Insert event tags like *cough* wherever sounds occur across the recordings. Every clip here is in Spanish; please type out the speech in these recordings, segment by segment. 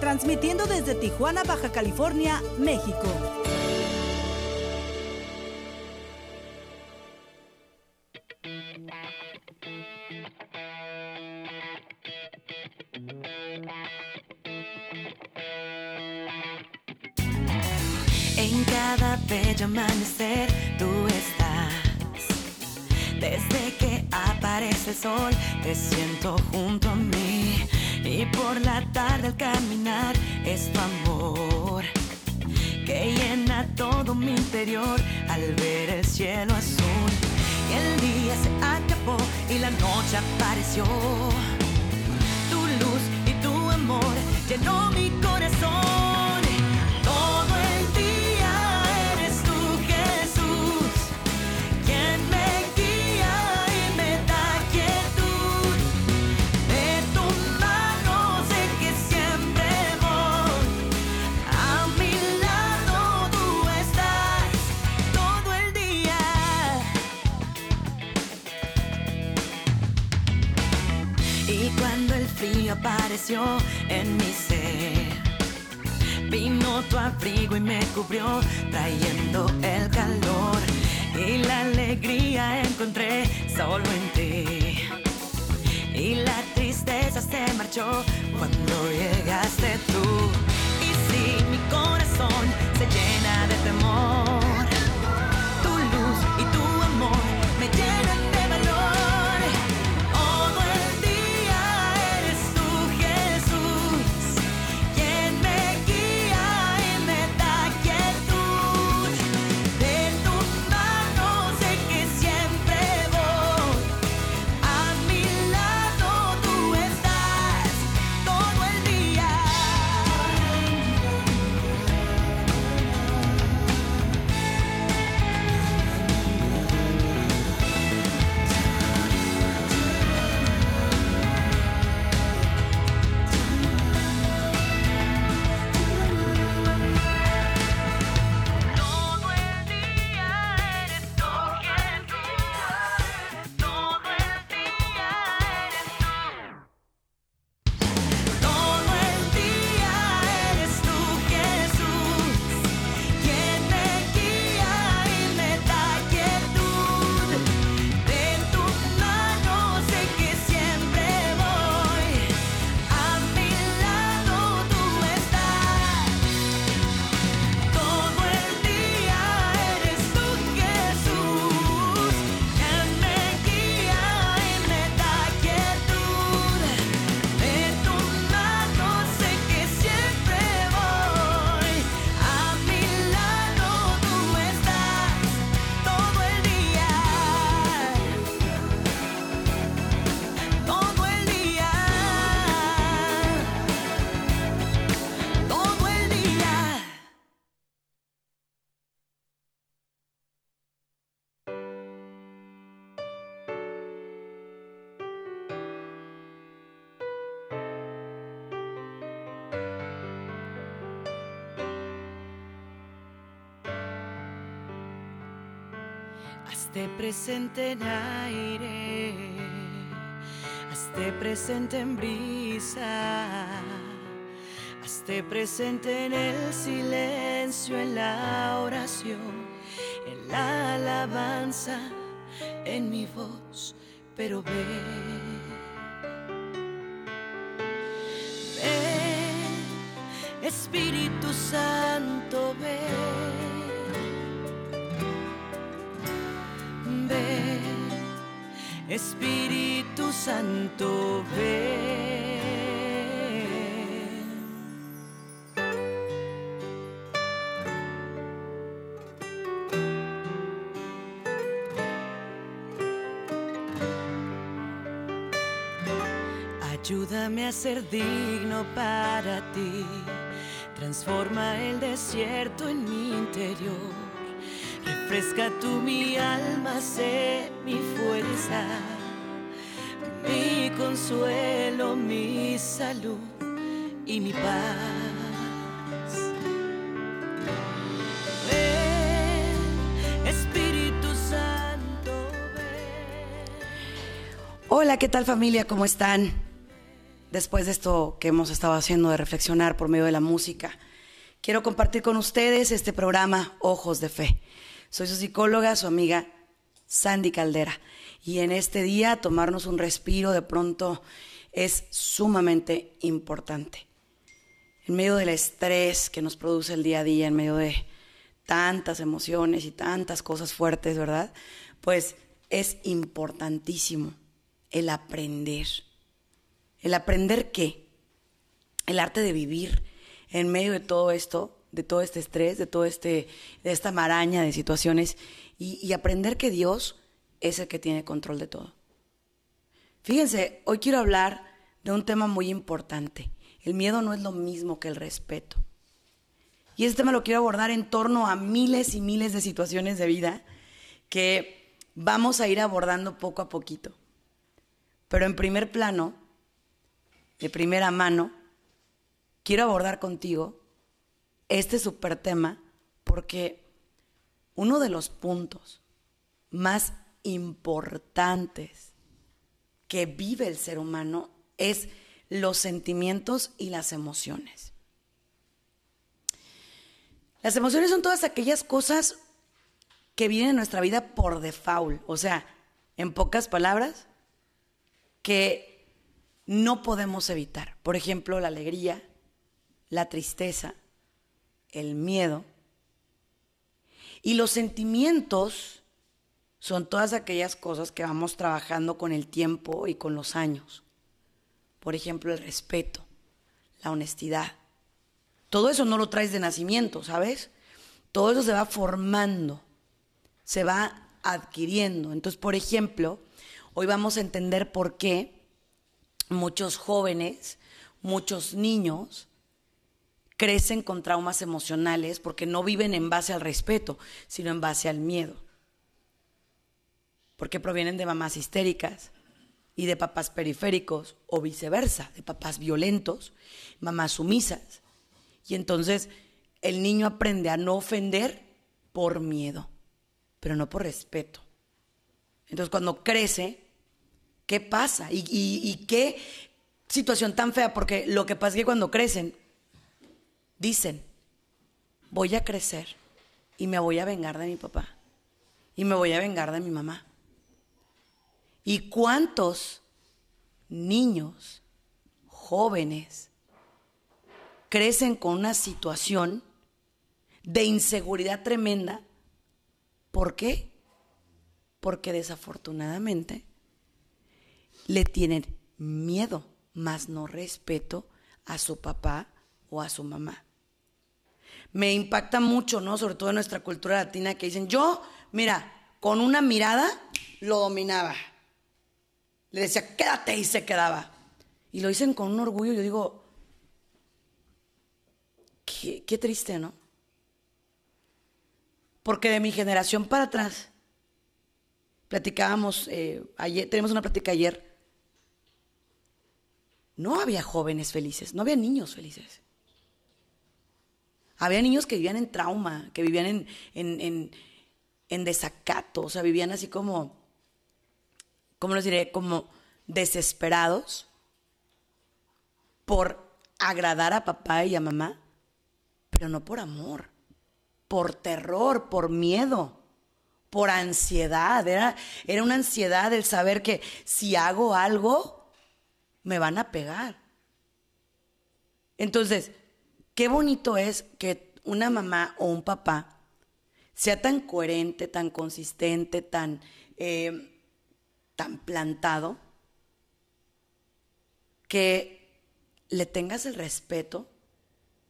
transmitiendo desde Tijuana, Baja California, México. En cada bello amanecer tú estás. Desde que aparece el sol te siento junto a mí. Por la tarde al caminar es tu amor que llena todo mi interior al ver el cielo azul. Y el día se acabó y la noche apareció. Tu luz y tu amor llenó mi corazón. Apareció en mi ser, vino tu abrigo y me cubrió, trayendo el calor. Y la alegría encontré solo en ti. Y la tristeza se marchó cuando llegaste tú. Y si mi corazón se llena Hazte presente en aire, hazte presente en brisa, hazte presente en el silencio, en la oración, en la alabanza, en mi voz, pero ve. Ven, Espíritu Santo, Espíritu Santo, ven. Ayúdame a ser digno para ti, Transforma el desierto en mi interior. Refresca tú mi alma, sé mi fuerza, mi consuelo, mi salud y mi paz. Ven, Espíritu Santo, ven. Hola, ¿qué tal familia? ¿Cómo están? Después de esto que hemos estado haciendo de reflexionar por medio de la música, quiero compartir con ustedes este programa Ojos de Fe. Soy su psicóloga, su amiga Sandy Caldera. Y en este día tomarnos un respiro de pronto es sumamente importante. En medio del estrés que nos produce el día a día, en medio de tantas emociones y tantas cosas fuertes, ¿verdad? Pues es importantísimo el aprender. ¿El aprender qué? El arte de vivir en medio de todo esto de todo este estrés, de todo este, de esta maraña de situaciones y, aprender que Dios es el que tiene control de todo. Fíjense, hoy quiero hablar de un tema muy importante. El miedo no es lo mismo que el respeto. Y este tema lo quiero abordar en torno a miles y miles de situaciones de vida que vamos a ir abordando poco a poquito. Pero en primer plano, de primera mano, quiero abordar contigo este super tema porque uno de los puntos más importantes que vive el ser humano es los sentimientos y las emociones. Las emociones son todas aquellas cosas que vienen en nuestra vida por default, o sea, en pocas palabras, que no podemos evitar. Por ejemplo, la alegría, la tristeza, el miedo. Y los sentimientos son todas aquellas cosas que vamos trabajando con el tiempo y con los años. Por ejemplo, el respeto, la honestidad. Todo eso no lo traes de nacimiento, ¿sabes? Todo eso se va formando, se va adquiriendo. Entonces, por ejemplo, hoy vamos a entender por qué muchos jóvenes, muchos niños, crecen con traumas emocionales porque no viven en base al respeto, sino en base al miedo. Porque provienen de mamás histéricas y de papás periféricos o viceversa, de papás violentos, mamás sumisas. Y entonces el niño aprende a no ofender por miedo, pero no por respeto. Entonces cuando crece, ¿qué pasa? ¿Y, y qué situación tan fea? Porque lo que pasa es que cuando crecen dicen, voy a crecer y me voy a vengar de mi papá y me voy a vengar de mi mamá. ¿Y cuántos niños, jóvenes, crecen con una situación de inseguridad tremenda? ¿Por qué? Porque desafortunadamente le tienen miedo, más no respeto a su papá o a su mamá me impacta mucho, ¿no? Sobre todo en nuestra cultura latina que dicen, yo, mira, con una mirada lo dominaba. Le decía, quédate y se quedaba. Y lo dicen con un orgullo, yo digo, qué, triste, ¿no? Porque de mi generación para atrás, platicábamos, eh, ayer, tenemos una plática ayer, no había jóvenes felices, no había niños felices. Había niños que vivían en trauma, que vivían en, en, en, desacato, o sea, vivían así como, ¿cómo les diré? Como desesperados por agradar a papá y a mamá, pero no por amor, por terror, por miedo, por ansiedad. Era, era una ansiedad el saber que si hago algo, me van a pegar. Entonces, qué bonito es que una mamá o un papá sea tan coherente, tan consistente, tan, eh, tan plantado, que le tengas el respeto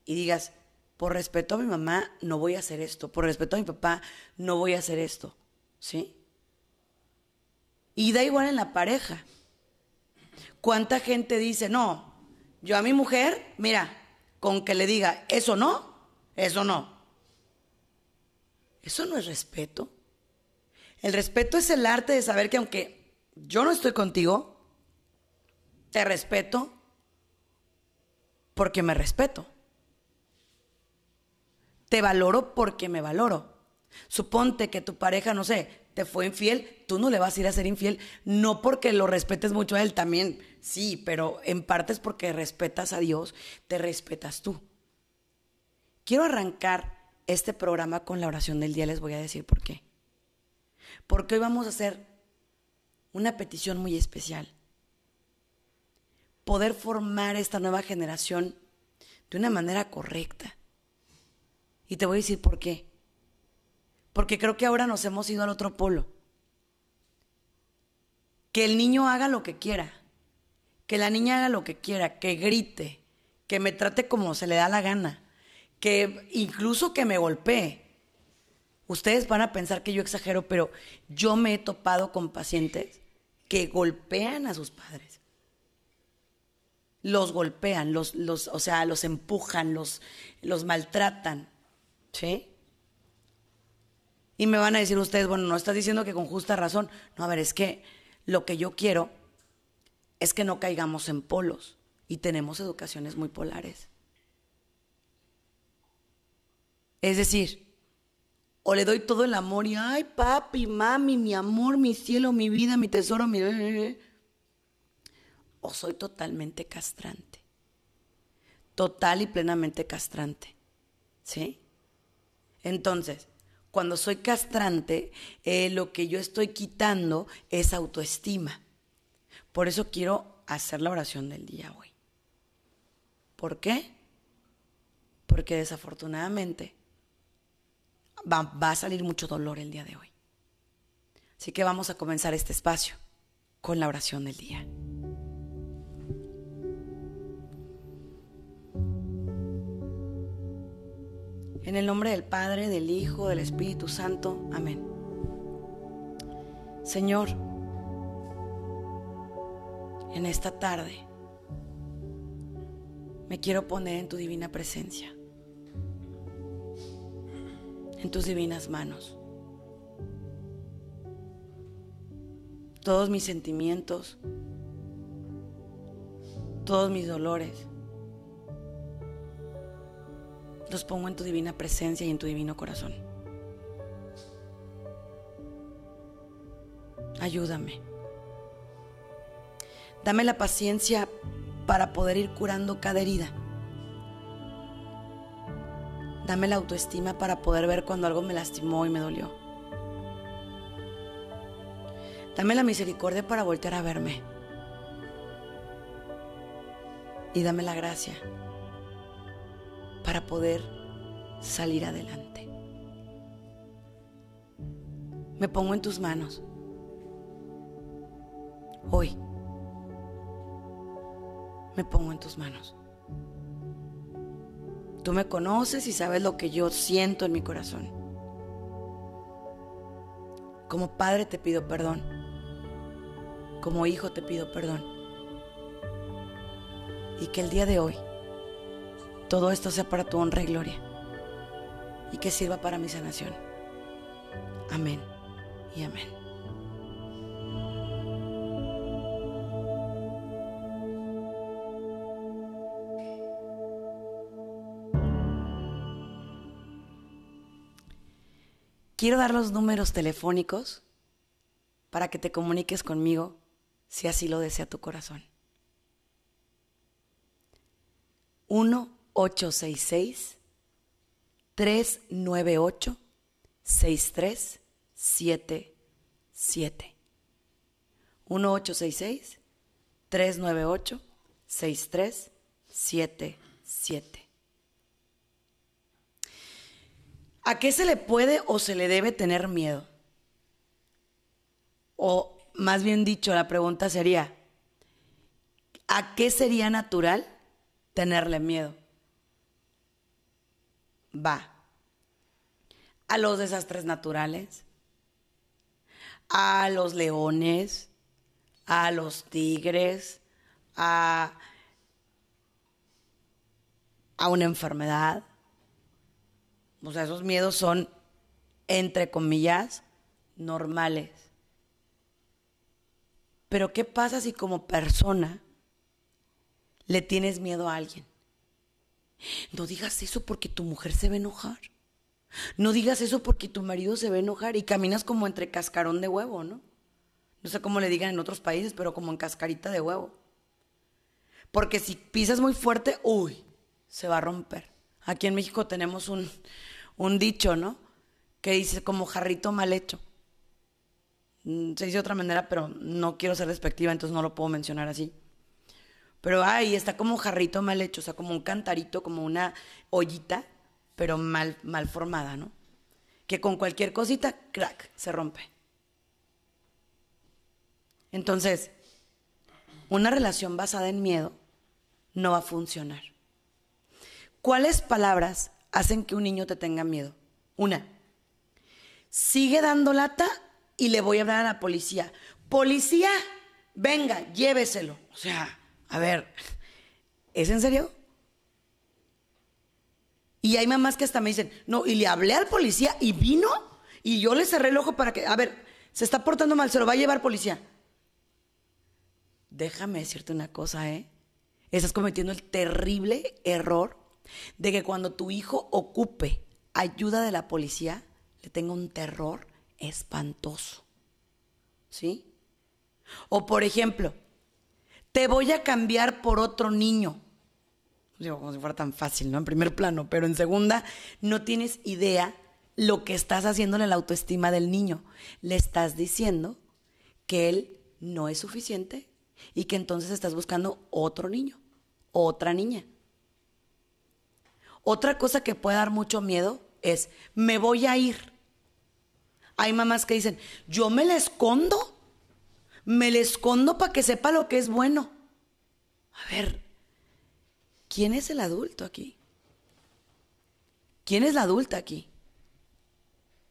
y digas, por respeto a mi mamá no voy a hacer esto, por respeto a mi papá no voy a hacer esto, ¿sí? Y da igual en la pareja. ¿Cuánta gente dice, no, yo a mi mujer, mira, con que le diga, eso no, eso no. Eso no es respeto. El respeto es el arte de saber que aunque yo no estoy contigo, te respeto porque me respeto. Te valoro porque me valoro. Suponte que tu pareja, no sé, te fue infiel, tú no le vas a ir a ser infiel, no porque lo respetes mucho a él, también sí, pero en parte es porque respetas a Dios, te respetas tú. Quiero arrancar este programa con la oración del día, les voy a decir por qué. Porque hoy vamos a hacer una petición muy especial. Poder formar esta nueva generación de una manera correcta. Y te voy a decir por qué. Porque creo que ahora nos hemos ido al otro polo. Que el niño haga lo que quiera. Que la niña haga lo que quiera. Que grite. Que me trate como se le da la gana. Que incluso que me golpee. Ustedes van a pensar que yo exagero, pero yo me he topado con pacientes que golpean a sus padres. Los golpean, los, los, o sea, los empujan, los, los maltratan. ¿Sí? Y me van a decir ustedes, bueno, no estás diciendo que con justa razón. No, a ver, es que lo que yo quiero es que no caigamos en polos y tenemos educaciones muy polares. Es decir, o le doy todo el amor y, ay, papi, mami, mi amor, mi cielo, mi vida, mi tesoro, mi... O soy totalmente castrante. Total y plenamente castrante. ¿Sí? Entonces, cuando soy castrante, eh, lo que yo estoy quitando es autoestima. Por eso quiero hacer la oración del día hoy. ¿Por qué? Porque desafortunadamente va, va a salir mucho dolor el día de hoy. Así que vamos a comenzar este espacio con la oración del día. En el nombre del Padre, del Hijo, del Espíritu Santo. Amén. Señor, en esta tarde me quiero poner en tu divina presencia, en tus divinas manos. Todos mis sentimientos, todos mis dolores, los pongo en tu divina presencia y en tu divino corazón. Ayúdame. Dame la paciencia para poder ir curando cada herida. Dame la autoestima para poder ver cuando algo me lastimó y me dolió. Dame la misericordia para voltear a verme. Y dame la gracia para poder salir adelante. Me pongo en tus manos. Hoy me pongo en tus manos. Tú me conoces y sabes lo que yo siento en mi corazón. Como padre te pido perdón. Como hijo te pido perdón. Y que el día de hoy todo esto sea para tu honra y gloria y que sirva para mi sanación. Amén y amén. Quiero dar los números telefónicos para que te comuniques conmigo si así lo desea tu corazón. 1 866 398 6377 1866 398 6377 ¿A qué se le puede o se le debe tener miedo? O más bien dicho, la pregunta sería, ¿a qué sería natural tenerle miedo? Va a los desastres naturales, a los leones, a los tigres, a, a una enfermedad. O sea, esos miedos son, entre comillas, normales. Pero ¿qué pasa si como persona le tienes miedo a alguien? No digas eso porque tu mujer se va a enojar. No digas eso porque tu marido se va a enojar y caminas como entre cascarón de huevo, ¿no? No sé cómo le digan en otros países, pero como en cascarita de huevo. Porque si pisas muy fuerte, uy, se va a romper. Aquí en México tenemos un, un dicho, ¿no? Que dice como jarrito mal hecho. Mm, se dice de otra manera, pero no quiero ser despectiva, entonces no lo puedo mencionar así. Pero ahí está como jarrito mal hecho, o sea, como un cantarito, como una ollita, pero mal, mal formada, ¿no? Que con cualquier cosita, crack, se rompe. Entonces, una relación basada en miedo no va a funcionar. ¿Cuáles palabras hacen que un niño te tenga miedo? Una, sigue dando lata y le voy a hablar a la policía. Policía, venga, lléveselo. O sea, a ver, ¿es en serio? Y hay mamás que hasta me dicen, no, y le hablé al policía y vino y yo le cerré el ojo para que, a ver, se está portando mal, se lo va a llevar policía. Déjame decirte una cosa, ¿eh? Estás cometiendo el terrible error de que cuando tu hijo ocupe ayuda de la policía, le tenga un terror espantoso. ¿Sí? O por ejemplo, te voy a cambiar por otro niño. Digo, como si fuera tan fácil, ¿no? En primer plano, pero en segunda, no tienes idea lo que estás haciéndole la autoestima del niño. Le estás diciendo que él no es suficiente y que entonces estás buscando otro niño, otra niña. Otra cosa que puede dar mucho miedo es, me voy a ir. Hay mamás que dicen, yo me la escondo, me la escondo para que sepa lo que es bueno. A ver, ¿quién es el adulto aquí? ¿Quién es la adulta aquí?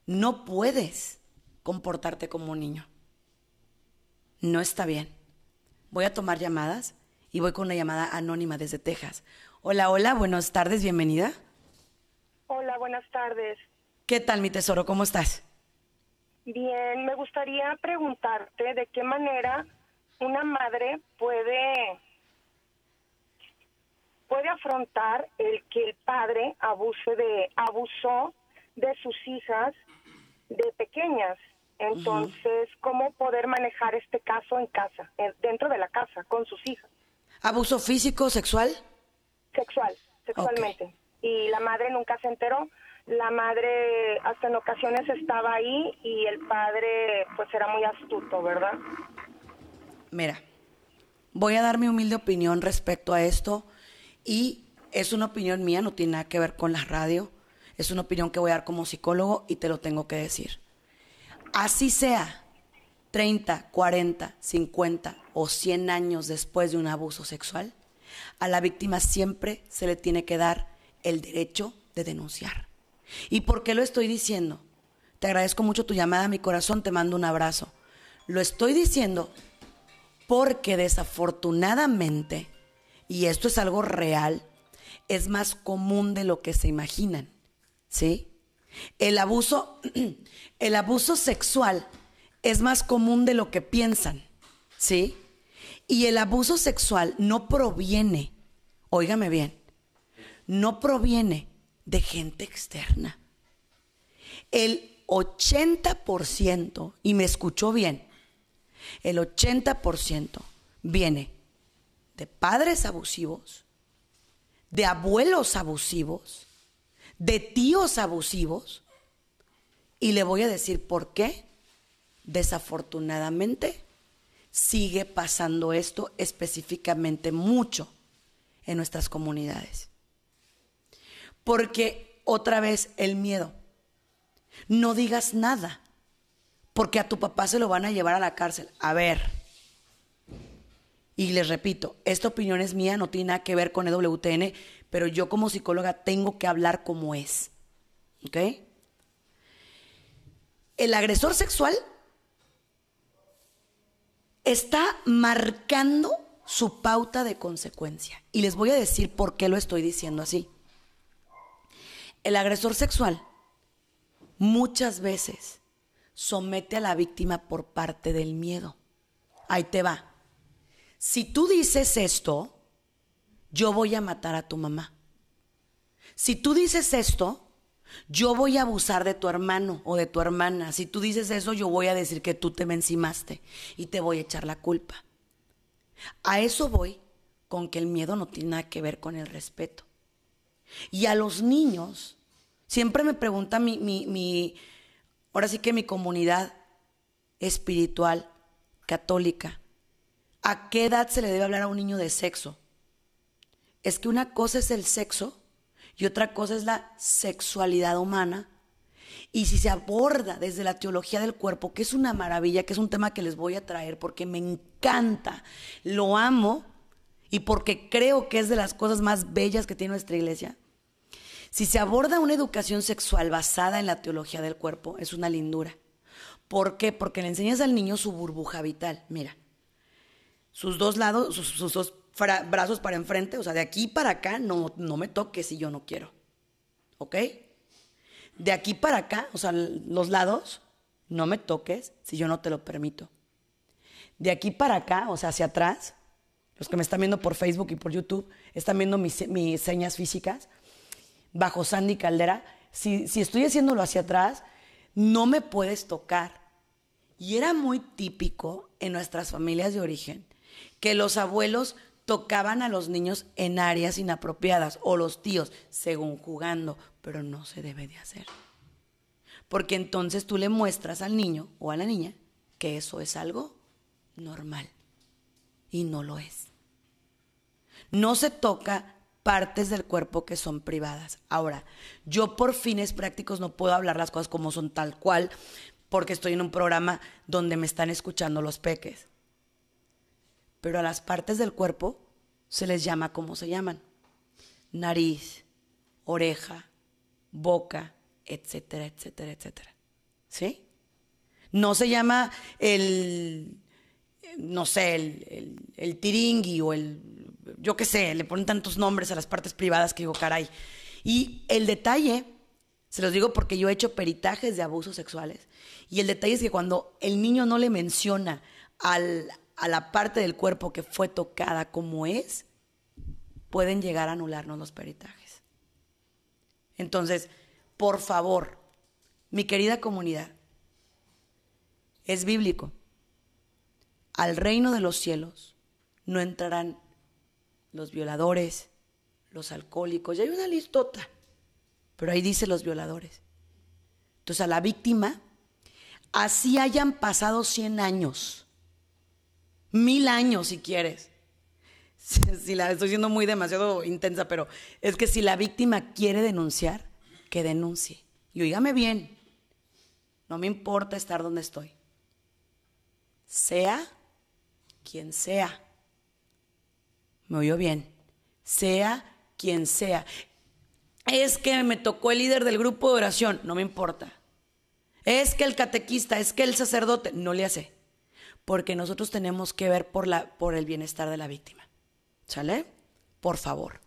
No puedes comportarte como un niño. No está bien. Voy a tomar llamadas y voy con una llamada anónima desde Texas. Hola, hola, buenas tardes, bienvenida. Hola, buenas tardes. ¿Qué tal, mi tesoro? ¿Cómo estás? Bien, me gustaría preguntarte de qué manera una madre puede puede afrontar el que el padre abuse de abusó de sus hijas de pequeñas. Entonces, ¿cómo poder manejar este caso en casa, dentro de la casa, con sus hijas? ¿Abuso físico, sexual? Sexual, sexualmente. Y la madre nunca se enteró la madre hasta en ocasiones estaba ahí y el padre pues era muy astuto, ¿verdad? Mira, voy a dar mi humilde opinión respecto a esto y es una opinión mía, no tiene nada que ver con la radio, es una opinión que voy a dar como psicólogo y te lo tengo que decir. Así sea, 30, 40, 50 o 100 años después de un abuso sexual, a la víctima siempre se le tiene que dar el derecho de denunciar. ¿Y por qué lo estoy diciendo? Te agradezco mucho tu llamada mi corazón, te mando un abrazo. Lo estoy diciendo porque desafortunadamente, y esto es algo real, es más común de lo que se imaginan. ¿Sí? El abuso, *clears throat* el abuso sexual es más común de lo que piensan. ¿Sí? Y el abuso sexual no proviene, óigame bien, no proviene de gente externa. El 80%, y me escuchó bien, el 80% viene de padres abusivos, de abuelos abusivos, de tíos abusivos, y le voy a decir por qué. Desafortunadamente, sigue pasando esto específicamente mucho en nuestras comunidades. Porque otra vez el miedo. No digas nada, porque a tu papá se lo van a llevar a la cárcel. A ver. Y les repito, esta opinión es mía, no tiene nada que ver con EWTN, pero yo como psicóloga tengo que hablar como es. ¿Ok? El agresor sexual está marcando su pauta de consecuencia. Y les voy a decir por qué lo estoy diciendo así. El agresor sexual muchas veces somete a la víctima por parte del miedo. Ahí te va. Si tú dices esto, yo voy a matar a tu mamá. Si tú dices esto, yo voy a abusar de tu hermano o de tu hermana. Si tú dices eso, yo voy a decir que tú te me encimaste y te voy a echar la culpa. A eso voy con que el miedo no tiene nada que ver con el respeto. Y a los niños, siempre me pregunta mi, mi, mi ahora sí que mi comunidad espiritual, católica, ¿a qué edad se le debe hablar a un niño de sexo? Es que una cosa es el sexo y otra cosa es la sexualidad humana. Y si se aborda desde la teología del cuerpo, que es una maravilla, que es un tema que les voy a traer porque me encanta, lo amo y porque creo que es de las cosas más bellas que tiene nuestra iglesia. Si se aborda una educación sexual basada en la teología del cuerpo, es una lindura. ¿Por qué? Porque le enseñas al niño su burbuja vital. Mira, sus dos lados, sus, dos brazos para enfrente, o sea, de aquí para acá no, no me toques si yo no quiero. ¿Ok? De aquí para acá, o sea, los lados, no me toques si yo no te lo permito. De aquí para acá, o sea, hacia atrás, los que me están viendo por Facebook y por YouTube, están viendo mis, mis señas físicas, bajo Sandy Caldera, si, si estoy haciéndolo hacia atrás, no me puedes tocar. Y era muy típico en nuestras familias de origen que los abuelos tocaban a los niños en áreas inapropiadas o los tíos, según jugando, pero no se debe de hacer. Porque entonces tú le muestras al niño o a la niña que eso es algo normal y no lo es. No se toca partes del cuerpo que son privadas. Ahora, yo por fines prácticos no puedo hablar las cosas como son tal cual porque estoy en un programa donde me están escuchando los peques pero a las partes del cuerpo se les llama como se llaman. Nariz, oreja, boca, etcétera, etcétera, etcétera. ¿Sí? No se llama el, no sé, el, el, tiringui o el, yo qué sé, le ponen tantos nombres a las partes privadas que digo, caray. Y el detalle, se los digo porque yo he hecho peritajes de abusos sexuales, y el detalle es que cuando el niño no le menciona al, a la parte del cuerpo que fue tocada como es, pueden llegar a anularnos los peritajes. Entonces, por favor, mi querida comunidad, es bíblico. Al reino de los cielos no entrarán los violadores, los alcohólicos, y hay una listota, pero ahí dice los violadores. Entonces a la víctima, así hayan pasado 100 años, mil años si quieres. *laughs* Si la estoy siendo muy demasiado intensa, pero es que si la víctima quiere denunciar, que denuncie. Y oígame bien, no me importa estar donde estoy. Sea quien sea. ¿Me oyó bien? Sea quien sea. Es que me tocó el líder del grupo de oración, no me importa. Es que el catequista, es que el sacerdote, no le hace porque nosotros tenemos que ver por, la, por el bienestar de la víctima. ¿Sale? Por favor.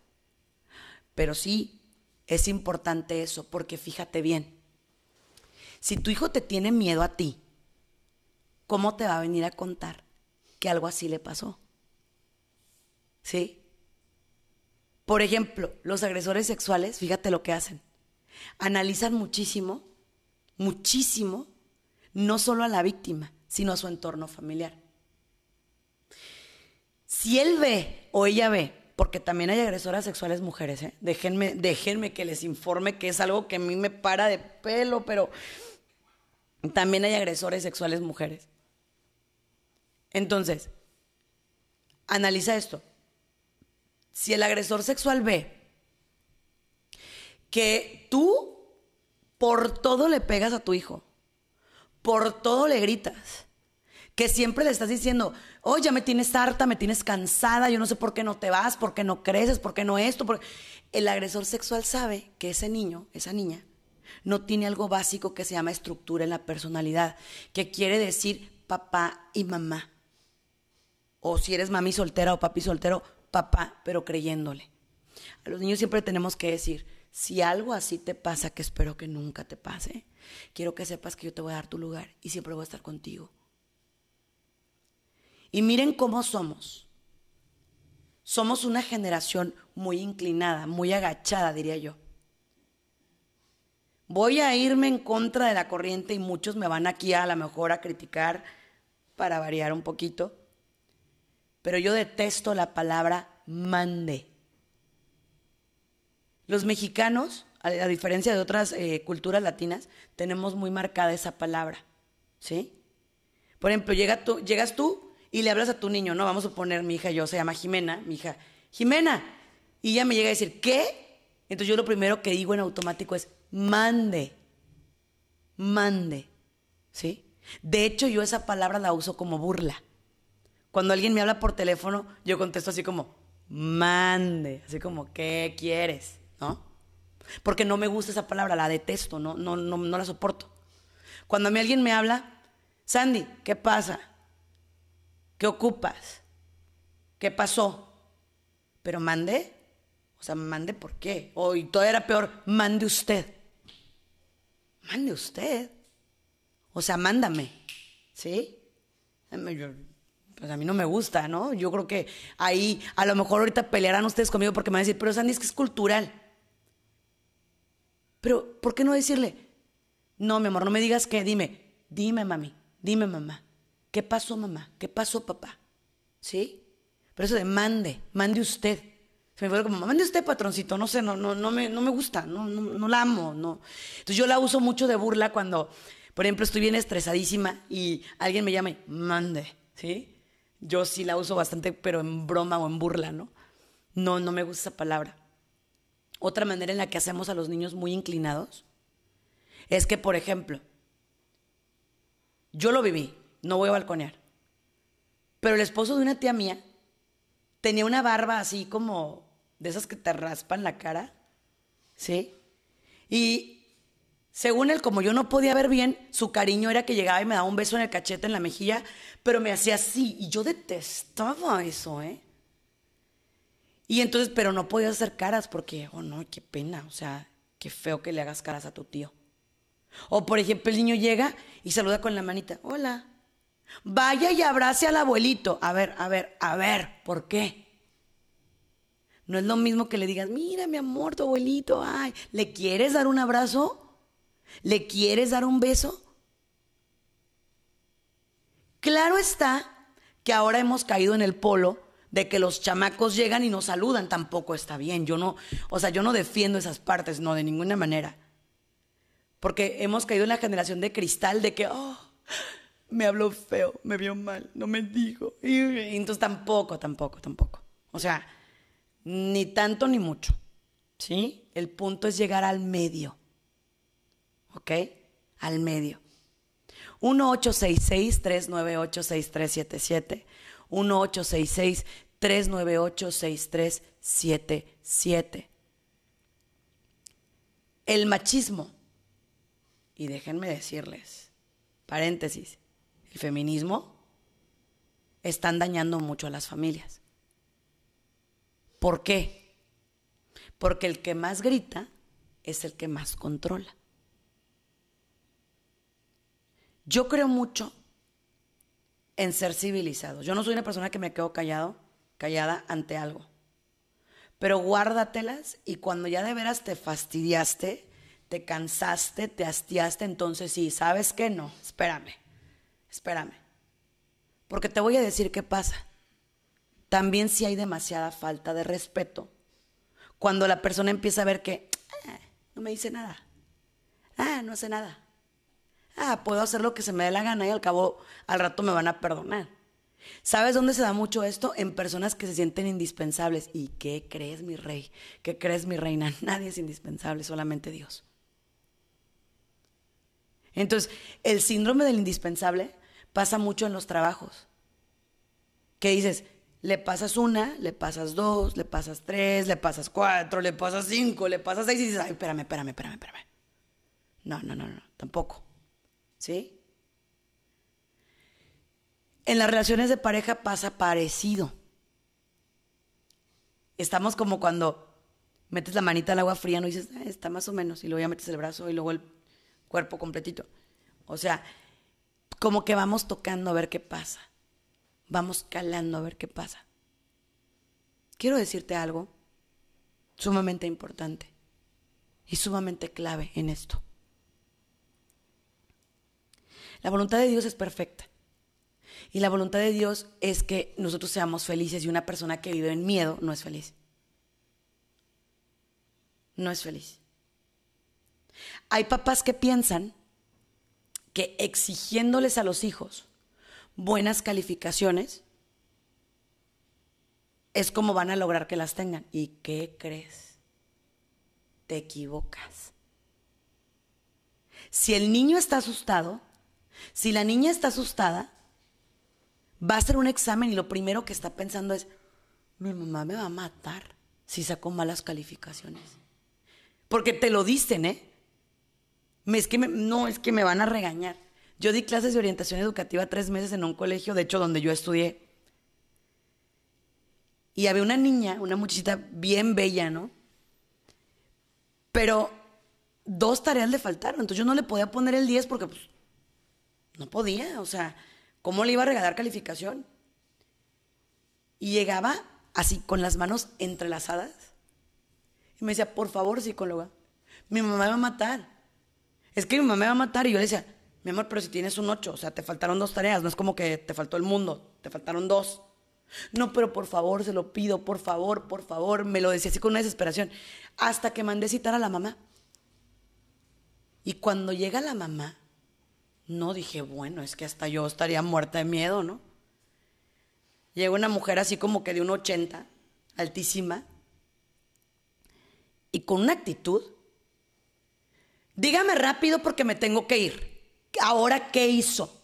Pero sí, es importante eso, porque fíjate bien, si tu hijo te tiene miedo a ti, ¿cómo te va a venir a contar que algo así le pasó? ¿Sí? Por ejemplo, los agresores sexuales, fíjate lo que hacen. Analizan muchísimo, muchísimo, no solo a la víctima, sino a su entorno familiar. Si él ve o ella ve, porque también hay agresoras sexuales mujeres, ¿eh? déjenme, déjenme que les informe que es algo que a mí me para de pelo, pero también hay agresores sexuales mujeres. Entonces, analiza esto. Si el agresor sexual ve que tú por todo le pegas a tu hijo, por todo le gritas. Que siempre le estás diciendo, oh, ya me tienes harta, me tienes cansada, yo no sé por qué no te vas, por qué no creces, por qué no esto. El agresor sexual sabe que ese niño, esa niña, no tiene algo básico que se llama estructura en la personalidad, que quiere decir papá y mamá. O si eres mami soltera o papi soltero, papá, pero creyéndole. A los niños siempre tenemos que decir, Si algo así te pasa, que espero que nunca te pase, quiero que sepas que yo te voy a dar tu lugar y siempre voy a estar contigo. Y miren cómo somos. Somos una generación muy inclinada, muy agachada, diría yo. Voy a irme en contra de la corriente y muchos me van aquí a lo mejor a criticar para variar un poquito. Pero yo detesto la palabra mande. Los mexicanos, a, diferencia de otras eh, culturas latinas, tenemos muy marcada esa palabra. ¿Sí? Por ejemplo, llegas tú y le hablas a tu niño, ¿no? Vamos a poner mi hija, yo se llama Jimena, mi hija, Jimena. Y ella me llega a decir, ¿qué? Entonces yo lo primero que digo en automático es, mande, mande, ¿sí? De hecho, yo esa palabra la uso como burla. Cuando alguien me habla por teléfono, yo contesto así como, mande, así como, ¿qué quieres? ¿No? Porque no me gusta esa palabra, la detesto, no, no, no, no la soporto. Cuando a mí alguien me habla, Sandy, ¿qué pasa? ¿Qué ocupas? ¿Qué pasó? Pero mande, o sea, mande por qué. O y todo era peor, mande usted. Mande usted. O sea, mándame. ¿Sí? Pues a mí no me gusta, ¿no? Yo creo que ahí a lo mejor ahorita pelearán ustedes conmigo porque me van a decir, pero Sandy es que es cultural. Pero, ¿por qué no decirle? No, mi amor, no me digas qué, dime, dime, mami, dime, mamá. ¿Qué pasó, mamá? ¿Qué pasó, papá? ¿Sí? Pero eso de mande, mande usted. Se me fue como, mande usted, patroncito, no sé, no, no, no, me, no me gusta, no, no, no la amo, no. Entonces yo la uso mucho de burla cuando, por ejemplo, estoy bien estresadísima y alguien me llama y mande, ¿sí? Yo sí la uso bastante, pero en broma o en burla, ¿no? No, no me gusta esa palabra. Otra manera en la que hacemos a los niños muy inclinados es que, por ejemplo, yo lo viví, no voy a balconear, pero el esposo de una tía mía tenía una barba así como de esas que te raspan la cara, ¿sí? Y según él, como yo no podía ver bien, su cariño era que llegaba y me daba un beso en el cachete, en la mejilla, pero me hacía así. Y yo detestaba eso, ¿eh? Y entonces, pero no podía hacer caras porque, oh no, qué pena, o sea, qué feo que le hagas caras a tu tío. O por ejemplo, el niño llega y saluda con la manita, hola. Vaya y abrace al abuelito. A ver, a ver, a ver, ¿por qué? No es lo mismo que le digas, mira mi amor, tu abuelito, ay, ¿le quieres dar un abrazo? ¿Le quieres dar un beso? Claro está que ahora hemos caído en el polo de que los chamacos llegan y nos saludan, tampoco está bien. Yo no, o sea, yo no defiendo esas partes, no, de ninguna manera. Porque hemos caído en la generación de cristal de que, oh, me habló feo, me vio mal, no me dijo. Y entonces tampoco, tampoco, tampoco. O sea, ni tanto ni mucho. ¿Sí? El punto es llegar al medio. ¿Ok? Al medio. 1-866-398-6377. 1-866-398-6377. El machismo, y déjenme decirles, paréntesis, el feminismo están dañando mucho a las familias. ¿Por qué? Porque el que más grita es el que más controla. Yo creo mucho en ser civilizado. Yo no soy una persona que me quedo callado, callada ante algo. Pero guárdatelas y cuando ya de veras te fastidiaste, te cansaste, te hastiaste, entonces sí, ¿sabes qué? No, espérame, espérame. Porque te voy a decir qué pasa. También si hay demasiada falta de respeto, cuando la persona empieza a ver que ah, no me dice nada, ah, no hace nada, ah, puedo hacer lo que se me dé la gana y al cabo al rato me van a perdonar. ¿Sabes dónde se da mucho esto? En personas que se sienten indispensables. ¿Y qué crees, mi rey? ¿Qué crees, mi reina? *laughs* Nadie es indispensable, solamente Dios. Entonces, el síndrome del indispensable pasa mucho en los trabajos. ¿Qué dices? Le pasas una, le pasas dos, le pasas tres, le pasas cuatro, le pasas cinco, le pasas seis y dices, ay, espérame, espérame, espérame, espérame. No, no, no, no, tampoco. ¿Sí? En las relaciones de pareja pasa parecido. Estamos como cuando metes la manita al agua fría, no dices, "Ah, está más o menos, y luego ya metes el brazo y luego el cuerpo completito. O sea, como que vamos tocando a ver qué pasa. Vamos calando a ver qué pasa. Quiero decirte algo sumamente importante y sumamente clave en esto. La voluntad de Dios es perfecta. Y la voluntad de Dios es que nosotros seamos felices y una persona que vive en miedo no es feliz. No es feliz. Hay papás que piensan que exigiéndoles a los hijos buenas calificaciones es como van a lograr que las tengan. ¿Y qué crees? Te equivocas. Si el niño está asustado, si la niña está asustada, va a hacer un examen y lo primero que está pensando es, mi mamá me va a matar si saco malas calificaciones. Porque te lo dicen, ¿eh? Es que no, es que me van a regañar. Yo di clases de orientación educativa tres meses en un colegio, de hecho, donde yo estudié. Y había una niña, una muchachita bien bella, ¿no? Pero dos tareas le faltaron. Entonces yo no le podía poner el 10 porque pues, no podía. O sea, ¿cómo le iba a regalar calificación? Y llegaba así con las manos entrelazadas. Y me decía, por favor, psicóloga, mi mamá me va a matar. Es que mi mamá me va a matar. Y yo le decía, mi amor, pero si tienes un 8, o sea, te faltaron dos tareas. No es como que te faltó el mundo, te faltaron dos. No, pero por favor, se lo pido, por favor, por favor. Me lo decía así con una desesperación. Hasta que mandé citar a la mamá. Y cuando llega la mamá, no dije, bueno, es que hasta yo estaría muerta de miedo, ¿no? Llega una mujer así como que de un 80, altísima, y con una actitud. Dígame rápido porque me tengo que ir. Ahora, ¿qué hizo?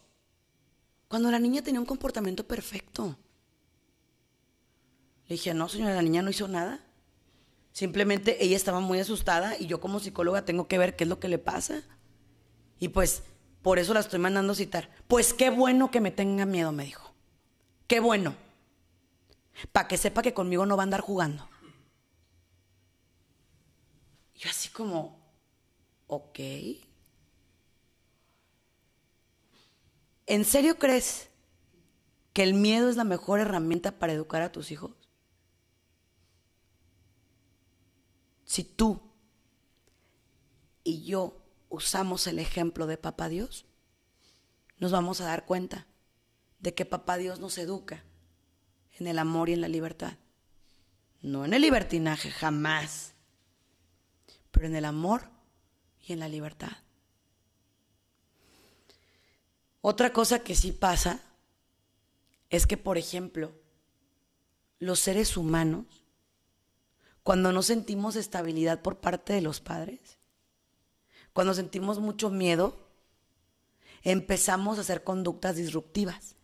Cuando la niña tenía un comportamiento perfecto. Le dije, no, señora, la niña no hizo nada. Simplemente ella estaba muy asustada y yo como psicóloga tengo que ver qué es lo que le pasa. Y pues por eso la estoy mandando citar. Pues qué bueno que me tenga miedo, me dijo. Qué bueno. Para que sepa que conmigo no va a andar jugando. Yo así como, ok. ¿En serio crees que el miedo es la mejor herramienta para educar a tus hijos? Si tú y yo usamos el ejemplo de Papá Dios, nos vamos a dar cuenta de que Papá Dios nos educa en el amor y en la libertad. No en el libertinaje, jamás, pero en el amor y en la libertad. Otra cosa que sí pasa es que, por ejemplo, los seres humanos, cuando no sentimos estabilidad por parte de los padres, cuando sentimos mucho miedo, empezamos a hacer conductas disruptivas.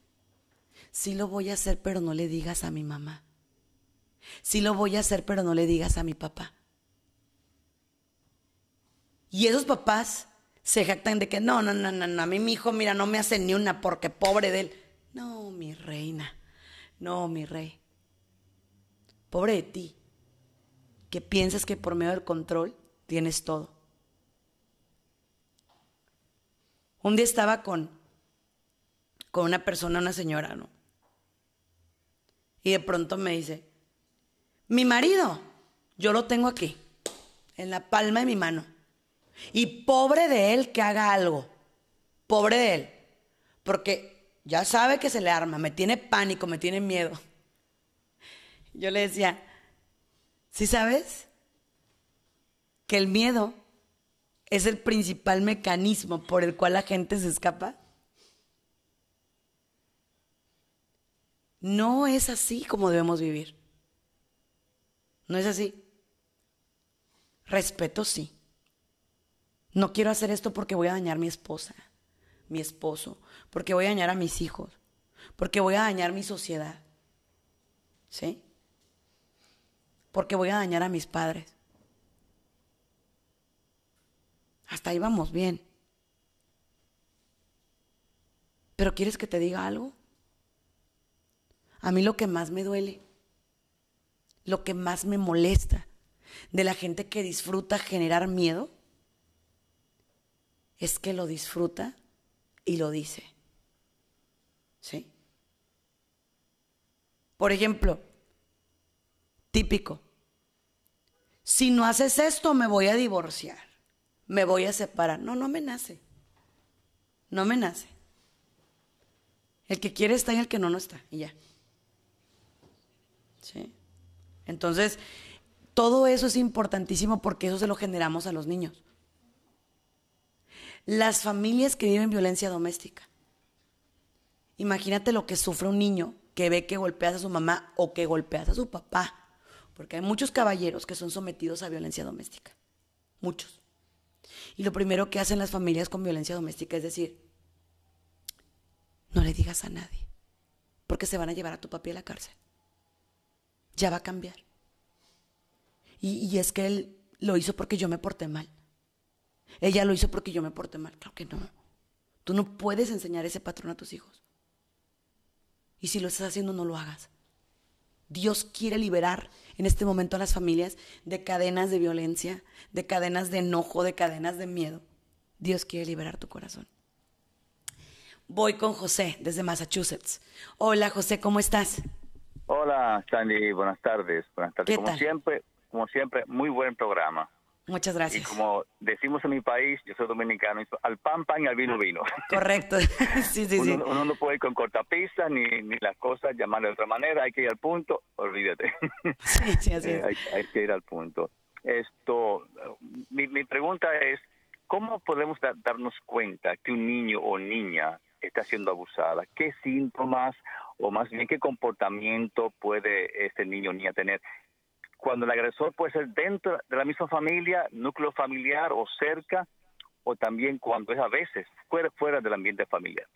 Sí lo voy a hacer, pero no le digas a mi mamá. Sí lo voy a hacer, pero no le digas a mi papá. Y esos papás se jactan de que no, no, no, no, no, a mí mi hijo, mira, no me hace ni una porque pobre de él. No, mi reina, no, mi rey. Pobre de ti, que piensas que por medio del control tienes todo. Un día estaba con, con una persona, una señora, ¿no? Y de pronto me dice, mi marido, yo lo tengo aquí, en la palma de mi mano. Y pobre de él que haga algo. Pobre de él. Porque ya sabe que se le arma, me tiene pánico, me tiene miedo. Yo le decía, ¿sí sabes? Que el miedo es el principal mecanismo por el cual la gente se escapa. No es así como debemos vivir. No es así. Respeto sí. No quiero hacer esto porque voy a dañar a mi esposa, mi esposo, porque voy a dañar a mis hijos, porque voy a dañar mi sociedad. ¿Sí? Porque voy a dañar a mis padres. Hasta ahí vamos bien. Pero ¿quieres que te diga algo? A mí lo que más me duele, lo que más me molesta, de la gente que disfruta generar miedo es que lo disfruta y lo dice. ¿Sí? Por ejemplo, típico, si no haces esto me voy a divorciar, me voy a separar. No, no me nace. No me nace. El que quiere está y el que no, no está. Y ya. ¿Sí? Entonces, todo eso es importantísimo porque eso se lo generamos a los niños. Las familias que viven violencia doméstica. Imagínate lo que sufre un niño que ve que golpeas a su mamá o que golpeas a su papá. Porque hay muchos caballeros que son sometidos a violencia doméstica. Muchos. Y lo primero que hacen las familias con violencia doméstica es decir, no le digas a nadie, porque se van a llevar a tu papi a la cárcel. Ya va a cambiar. Y, es que él lo hizo porque yo me porté mal. Ella lo hizo porque yo me porté mal. Claro que no. Tú no puedes enseñar ese patrón a tus hijos. Y si lo estás haciendo, no lo hagas. Dios quiere liberar en este momento a las familias de cadenas de violencia, de cadenas de enojo, de cadenas de miedo. Dios quiere liberar tu corazón. Voy con José desde Massachusetts. Hola José, ¿cómo estás? Hola Sandy, buenas tardes. Buenas tardes. Como siempre, como siempre, muy buen programa. Muchas gracias. Y como decimos en mi país, yo soy dominicano, al pan, pan y al vino, vino. *laughs* Correcto. *laughs* sí, sí, uno, sí. Uno no puede ir con cortapistas ni, ni las cosas llamar de otra manera, hay que ir al punto, olvídate. *laughs* Sí, sí, así eh, es. hay, que ir al punto. Esto, mi, mi pregunta es, ¿cómo podemos darnos cuenta que un niño o niña está siendo abusada? ¿Qué síntomas o más bien qué comportamiento puede este niño o niña tener? Cuando el agresor puede ser dentro de la misma familia, núcleo familiar o cerca, o también cuando es a veces fuera, del ambiente familiar.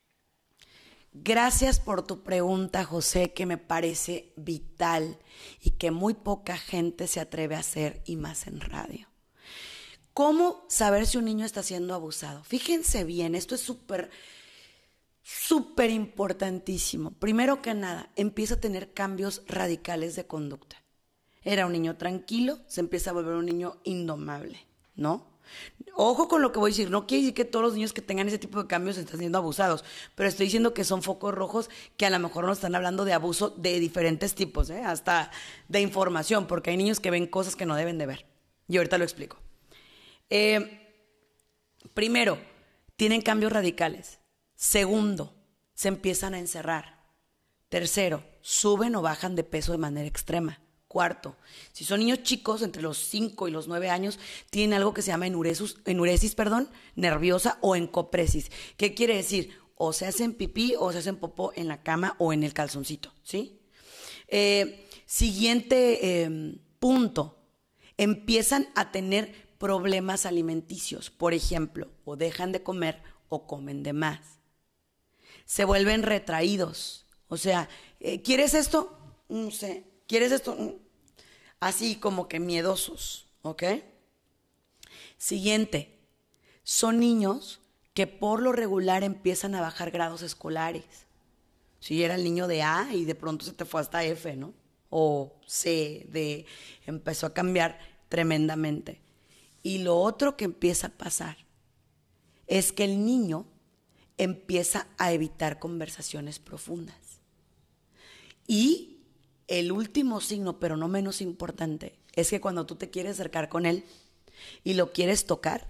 Gracias por tu pregunta, José, que me parece vital y que muy poca gente se atreve a hacer y más en radio. ¿Cómo saber si un niño está siendo abusado? Fíjense bien, esto es súper, súper importantísimo. Primero que nada, empieza a tener cambios radicales de conducta. Era un niño tranquilo, se empieza a volver un niño indomable, ¿no? Ojo con lo que voy a decir, no quiere decir que todos los niños que tengan ese tipo de cambios están siendo abusados, pero estoy diciendo que son focos rojos que a lo mejor nos están hablando de abuso de diferentes tipos, ¿eh? hasta de información, porque hay niños que ven cosas que no deben de ver. Y ahorita lo explico. Eh, primero, tienen cambios radicales. Segundo, se empiezan a encerrar. Tercero, suben o bajan de peso de manera extrema. Cuarto, si son niños chicos, entre los 5 y los 9 años, tienen algo que se llama enuresis, perdón, nerviosa o encopresis. ¿Qué quiere decir? O se hacen pipí o se hacen popó en la cama o en el calzoncito, ¿sí? Eh, siguiente em, punto, empiezan a tener problemas alimenticios, por ejemplo, o dejan de comer o comen de más. Se vuelven retraídos, o sea, eh, ¿quieres esto? No sé, ¿Quieres esto? Mm. Así como que miedosos, ¿ok? Siguiente, son niños que por lo regular empiezan a bajar grados escolares. Si era el niño de A y de pronto se te fue hasta F, ¿no? O C, D, empezó a cambiar tremendamente. Y lo otro que empieza a pasar es que el niño empieza a evitar conversaciones profundas. Y el último signo, pero no menos importante, es que cuando tú te quieres acercar con él y lo quieres tocar,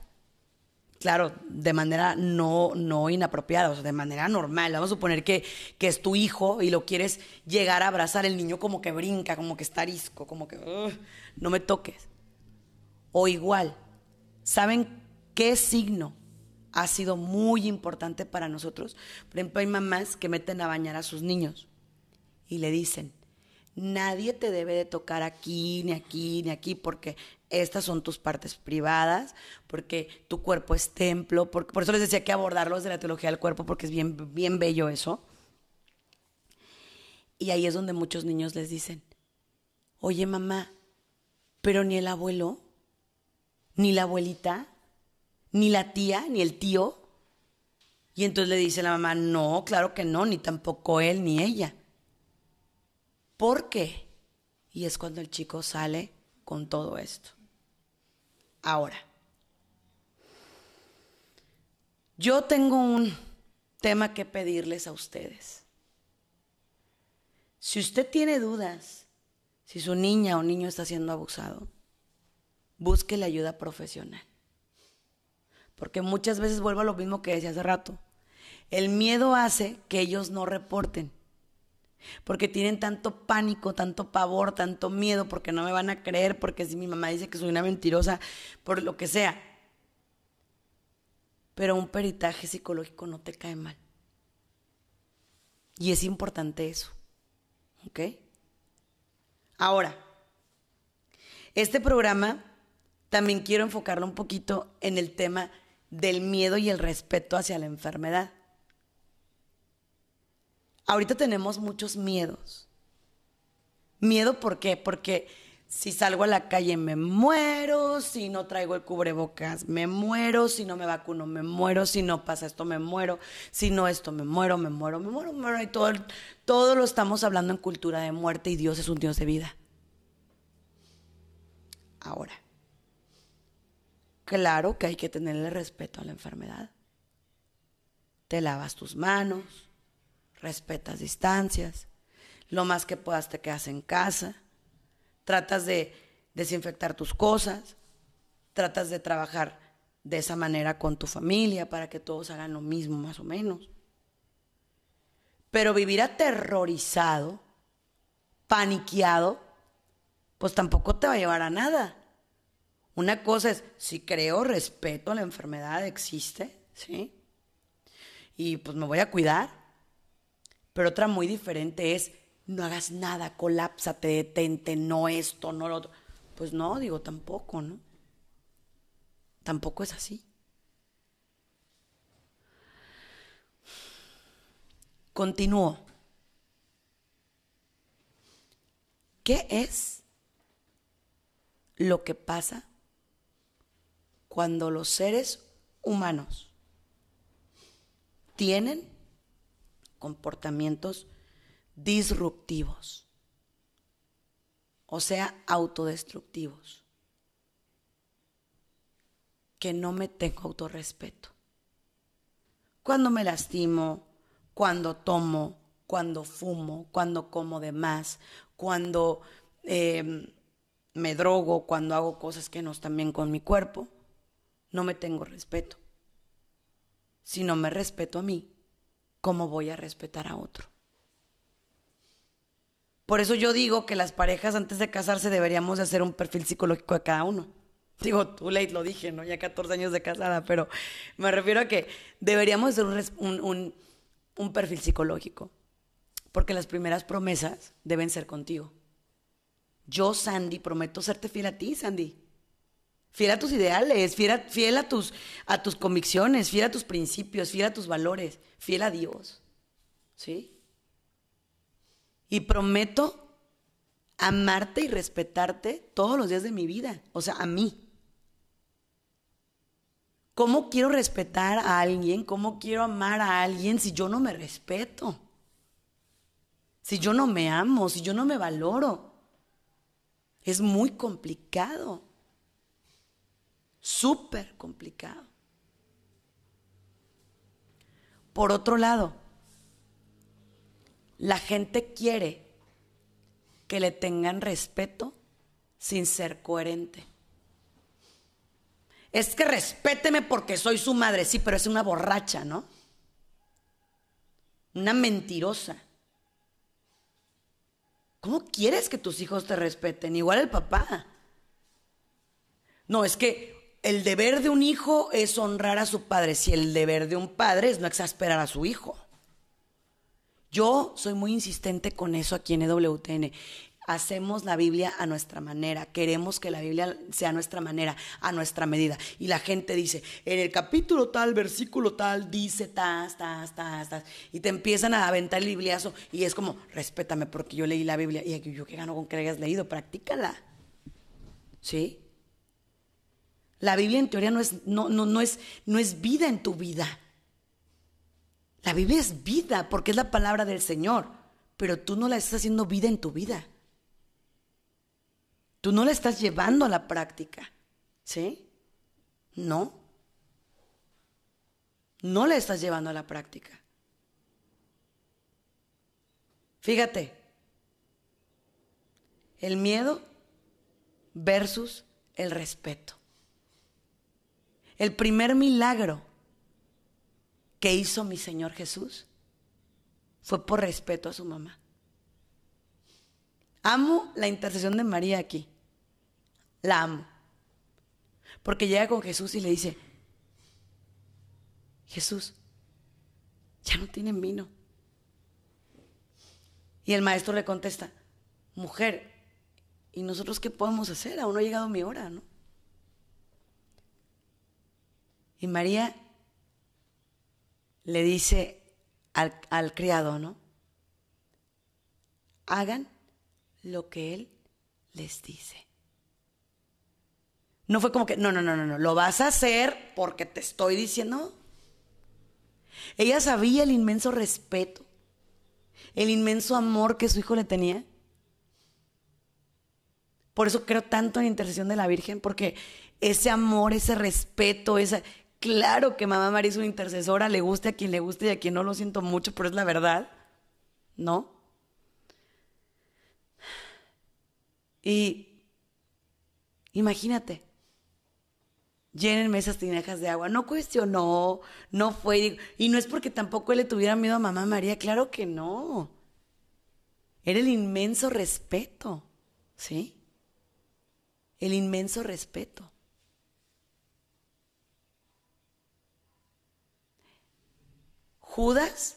claro, de manera no, no inapropiada, o sea, de manera normal. Vamos a suponer que, que es tu hijo y lo quieres llegar a abrazar, el niño como que brinca, como que está arisco, como que no me toques. O igual, ¿saben qué signo ha sido muy importante para nosotros? Por ejemplo, hay mamás que meten a bañar a sus niños y le dicen, nadie te debe de tocar aquí, ni aquí, ni aquí, porque estas son tus partes privadas, porque tu cuerpo es templo, por, por eso les decía que abordarlo desde la teología del cuerpo, porque es bien, bien bello eso. Y ahí es donde muchos niños les dicen, oye mamá, pero ni el abuelo, ni la abuelita, ni la tía, ni el tío. Y entonces le dice la mamá, no, claro que no, ni tampoco él, ni ella. ¿Por qué? Y es cuando el chico sale con todo esto. Ahora, yo tengo un tema que pedirles a ustedes. Si usted tiene dudas si su niña o niño está siendo abusado, busque la ayuda profesional. Porque muchas veces vuelvo a lo mismo que decía hace rato. El miedo hace que ellos no reporten. Porque tienen tanto pánico, tanto pavor, tanto miedo, porque no me van a creer, porque si mi mamá dice que soy una mentirosa, por lo que sea. Pero un peritaje psicológico no te cae mal. Y es importante eso. ¿Ok? Ahora, este programa también quiero enfocarlo un poquito en el tema del miedo y el respeto hacia la enfermedad. Ahorita tenemos muchos miedos. ¿Miedo por qué? Porque si salgo a la calle me muero, si no traigo el cubrebocas me muero, si no me vacuno me muero, si no pasa esto me muero, si no esto me muero, me muero, me muero, me muero. Y todo, todo lo estamos hablando en cultura de muerte y Dios es un Dios de vida. Ahora, claro que hay que tenerle respeto a la enfermedad. Te lavas tus manos, respetas distancias, lo más que puedas te quedas en casa, tratas de desinfectar tus cosas, tratas de trabajar de esa manera con tu familia para que todos hagan lo mismo más o menos. Pero vivir aterrorizado, paniqueado, pues tampoco te va a llevar a nada. Una cosa es, si creo, respeto, la enfermedad existe, ¿sí? Y pues me voy a cuidar. Pero otra muy diferente es, no hagas nada, colápsate, detente, no esto, no lo otro. Pues no, digo, tampoco, ¿no? Tampoco es así. Continúo. ¿Qué es lo que pasa cuando los seres humanos tienen comportamientos disruptivos, o sea, autodestructivos, que no me tengo autorrespeto. Cuando me lastimo, cuando tomo, cuando fumo, cuando como de más, cuando eh, me drogo, cuando hago cosas que no están bien con mi cuerpo, no me tengo respeto. Si no me respeto a mí, ¿cómo voy a respetar a otro? Por eso yo digo que las parejas antes de casarse deberíamos de hacer un perfil psicológico de cada uno. Digo, tú late lo dije, ¿no? Ya 14 años de casada, pero me refiero a que deberíamos hacer un, un perfil psicológico. Porque las primeras promesas deben ser contigo. Yo, Sandy, prometo serte fiel a ti, Sandy. Fiel a tus ideales, fiel, a, fiel a, tus, a tus convicciones, fiel a tus principios, fiel a tus valores, fiel a Dios. ¿Sí? Y prometo amarte y respetarte todos los días de mi vida. O sea, a mí. ¿Cómo quiero respetar a alguien? ¿Cómo quiero amar a alguien si yo no me respeto? Si yo no me amo, si yo no me valoro. Es muy complicado. Súper complicado. Por otro lado, la gente quiere que le tengan respeto sin ser coherente. Es que respéteme porque soy su madre, sí, pero es una borracha, ¿no? Una mentirosa. ¿Cómo quieres que tus hijos te respeten? Igual el papá. No, es que el deber de un hijo es honrar a su padre. Si el deber de un padre es no exasperar a su hijo. Yo soy muy insistente con eso aquí en EWTN hacemos la Biblia a nuestra manera, queremos que la Biblia sea a nuestra manera, a nuestra medida. Y la gente dice, en el capítulo tal, versículo tal, dice tas, tas, tas, tas. Y te empiezan a aventar el bibliazo y es como, respétame porque yo leí la Biblia. Y yo qué gano con que la hayas leído, practícala. ¿Sí? La Biblia en teoría no es, no, no, no, es, no es vida en tu vida. La Biblia es vida porque es la palabra del Señor, pero tú no la estás haciendo vida en tu vida. Tú no la estás llevando a la práctica, ¿sí? No. No la estás llevando a la práctica. Fíjate, el miedo versus el respeto. El primer milagro que hizo mi Señor Jesús fue por respeto a su mamá. Amo la intercesión de María aquí. La amo. Porque llega con Jesús y le dice, Jesús, ya no tienen vino. Y el maestro le contesta, mujer, ¿y nosotros qué podemos hacer? Aún no ha llegado mi hora, ¿no? Y María le dice al, criado, ¿no? Hagan lo que él les dice. No fue como que, no, no, no, no, no, lo vas a hacer porque te estoy diciendo. Ella sabía el inmenso respeto, el inmenso amor que su hijo le tenía. Por eso creo tanto en la intercesión de la Virgen, porque ese amor, ese respeto, esa... Claro que mamá María es una intercesora, le guste a quien le guste y a quien no lo siento mucho, pero es la verdad, ¿no? Y imagínate, llénenme esas tinajas de agua. No cuestionó, no fue. Y no es porque tampoco él le tuviera miedo a mamá María, claro que no. Era el inmenso respeto, ¿sí? El inmenso respeto. Judas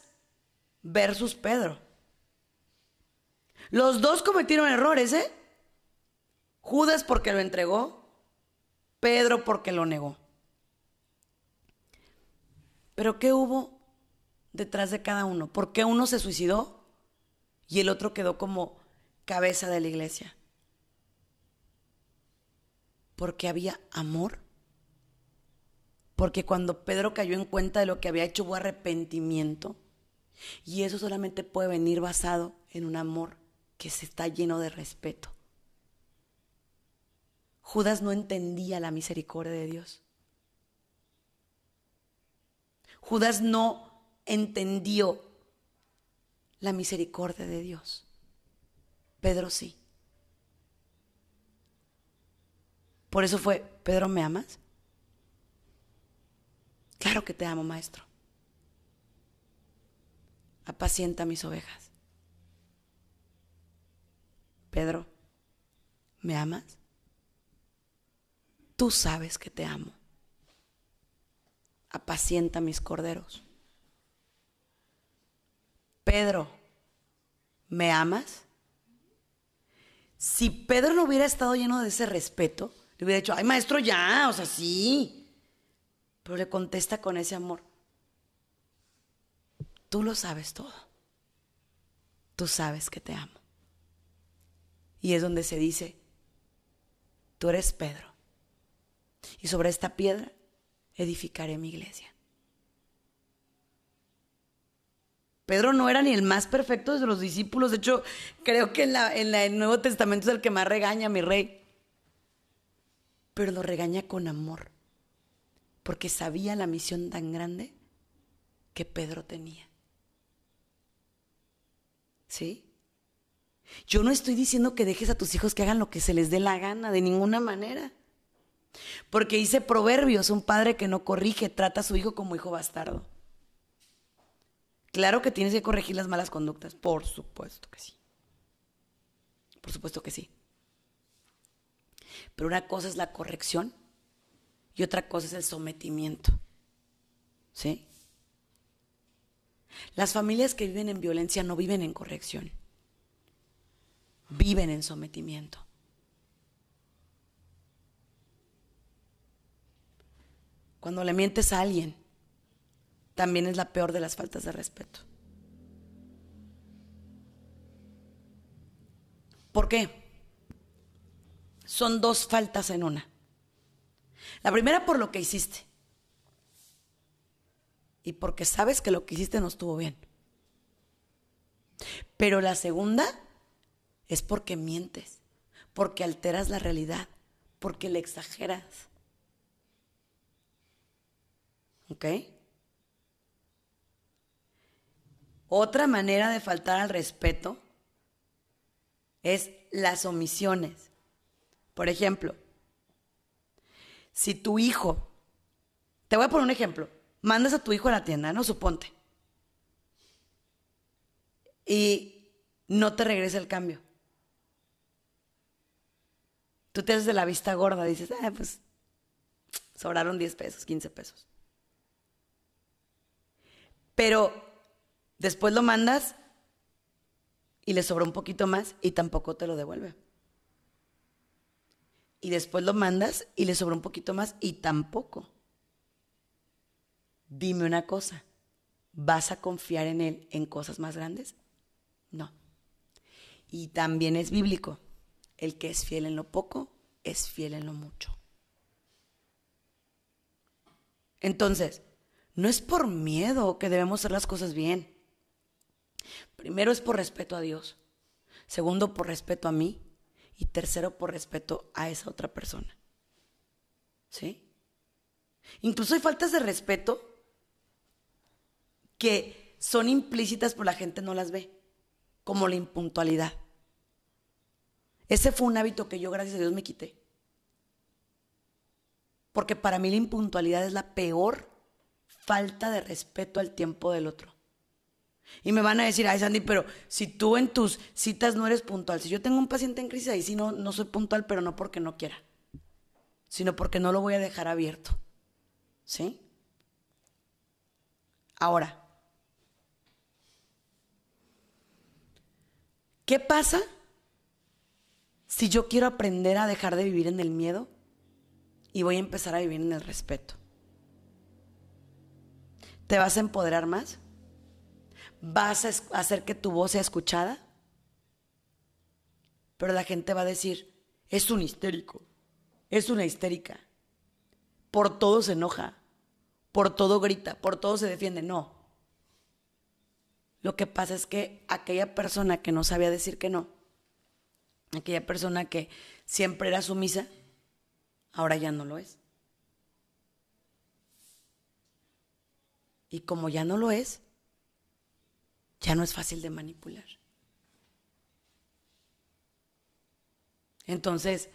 versus Pedro. Los dos cometieron errores, ¿eh? Judas porque lo entregó, Pedro porque lo negó. Pero ¿qué hubo detrás de cada uno? ¿Por qué uno se suicidó y el otro quedó como cabeza de la iglesia? Porque había amor. Porque cuando Pedro cayó en cuenta de lo que había hecho hubo arrepentimiento. Y eso solamente puede venir basado en un amor que se está lleno de respeto. Judas no entendía la misericordia de Dios. Judas no entendió la misericordia de Dios. Pedro sí. Por eso fue, Pedro, ¿me amas? Claro que te amo, maestro. Apacienta mis ovejas. Pedro, ¿me amas? Tú sabes que te amo. Apacienta mis corderos. Pedro, ¿me amas? Si Pedro no hubiera estado lleno de ese respeto, le hubiera dicho, ay maestro, ya, o sea, sí. Pero le contesta con ese amor. Tú lo sabes todo. Tú sabes que te amo. Y es donde se dice, tú eres Pedro y sobre esta piedra edificaré mi iglesia. Pedro no era ni el más perfecto de los discípulos, de hecho creo que en, el Nuevo Testamento es el que más regaña a mi rey, pero lo regaña con amor, porque sabía la misión tan grande que Pedro tenía. ¿Sí? Yo no estoy diciendo que dejes a tus hijos que hagan lo que se les dé la gana, de ninguna manera. Porque dice Proverbios, un padre que no corrige trata a su hijo como hijo bastardo. Claro que tienes que corregir las malas conductas, por supuesto que sí. Por supuesto que sí. Pero una cosa es la corrección y otra cosa es el sometimiento. ¿Sí? Las familias que viven en violencia no viven en corrección, viven en sometimiento. Cuando le mientes a alguien, también es la peor de las faltas de respeto. ¿Por qué? Son dos faltas en una. La primera por lo que hiciste. Y porque sabes que lo que hiciste no estuvo bien. Pero la segunda es porque mientes, porque alteras la realidad, porque le exageras. ¿Ok? Otra manera de faltar al respeto es las omisiones. Por ejemplo, si tu hijo, te voy a poner un ejemplo, mandas a tu hijo a la tienda, no suponte, y no te regresa el cambio. Tú te haces de la vista gorda, dices, ah, pues sobraron 10 pesos, 15 pesos. Pero después lo mandas y le sobra un poquito más y tampoco te lo devuelve. Y después lo mandas y le sobra un poquito más y tampoco. Dime una cosa, ¿vas a confiar en él en cosas más grandes? No. Y también es bíblico, el que es fiel en lo poco, es fiel en lo mucho. Entonces, no es por miedo que debemos hacer las cosas bien. Primero es por respeto a Dios. Segundo, por respeto a mí. Y tercero, por respeto a esa otra persona. ¿Sí? Incluso hay faltas de respeto que son implícitas, pero la gente no las ve, como la impuntualidad. Ese fue un hábito que yo, gracias a Dios, me quité. Porque para mí la impuntualidad es la peor falta de respeto al tiempo del otro. Y me van a decir, ay Sandy, pero si tú en tus citas no eres puntual, si yo tengo un paciente en crisis, ahí sí no, no soy puntual, pero no porque no quiera, sino porque no lo voy a dejar abierto. ¿Sí? Ahora, ¿qué pasa si yo quiero aprender a dejar de vivir en el miedo y voy a empezar a vivir en el respeto? ¿Te vas a empoderar más? ¿Vas a hacer que tu voz sea escuchada? Pero la gente va a decir, es un histérico, es una histérica. Por todo se enoja, por todo grita, por todo se defiende. No. Lo que pasa es que aquella persona que no sabía decir que no, aquella persona que siempre era sumisa, ahora ya no lo es. Y como ya no lo es, ya no es fácil de manipular. Entonces,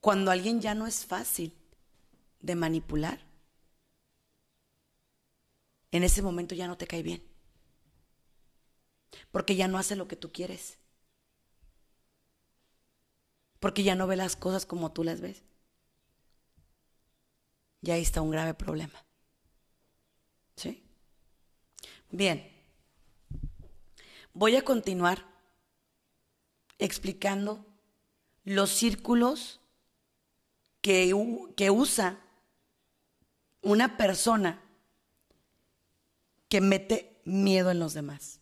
cuando alguien ya no es fácil de manipular, en ese momento ya no te cae bien. Porque ya no hace lo que tú quieres. Porque ya no ve las cosas como tú las ves. Y ahí está un grave problema. ¿Sí? Bien. Voy a continuar explicando los círculos que, que usa una persona que mete miedo en los demás.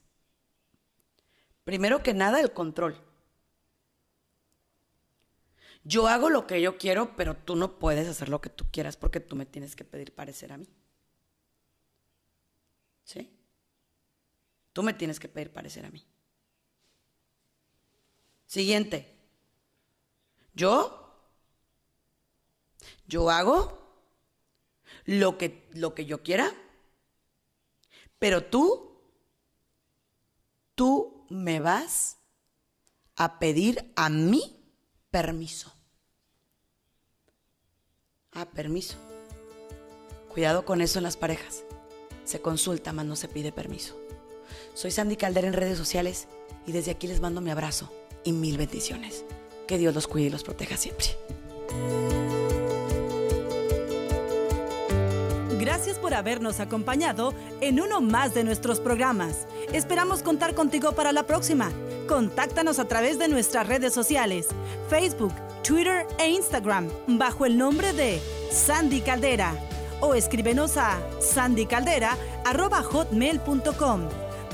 Primero que nada, el control. Yo hago lo que yo quiero, pero tú no puedes hacer lo que tú quieras porque tú me tienes que pedir parecer a mí. ¿Sí? Tú me tienes que pedir parecer a mí. Siguiente. Yo, yo hago lo que, lo que yo quiera, pero tú, tú me vas a pedir a mí permiso. Ah, permiso. Cuidado con eso en las parejas. Se consulta, mas no se pide permiso. Soy Sandy Caldera en redes sociales y desde aquí les mando mi abrazo y mil bendiciones. Que Dios los cuide y los proteja siempre. Gracias por habernos acompañado en uno más de nuestros programas. Esperamos contar contigo para la próxima. Contáctanos a través de nuestras redes sociales, Facebook, Twitter e Instagram, bajo el nombre de Sandy Caldera. O escríbenos a sandycaldera.hotmail.com.